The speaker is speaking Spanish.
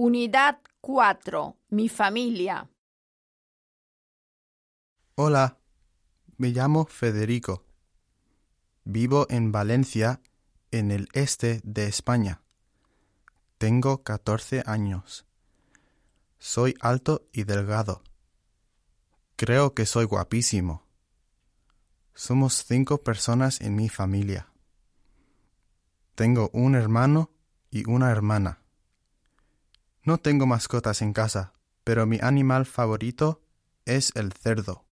Unidad 4. Mi familia. Hola, me llamo Federico. Vivo en Valencia, en el este de España. Tengo 14 años. Soy alto y delgado. Creo que soy guapísimo. Somos cinco personas en mi familia. Tengo un hermano y una hermana. No tengo mascotas en casa, pero mi animal favorito es el cerdo.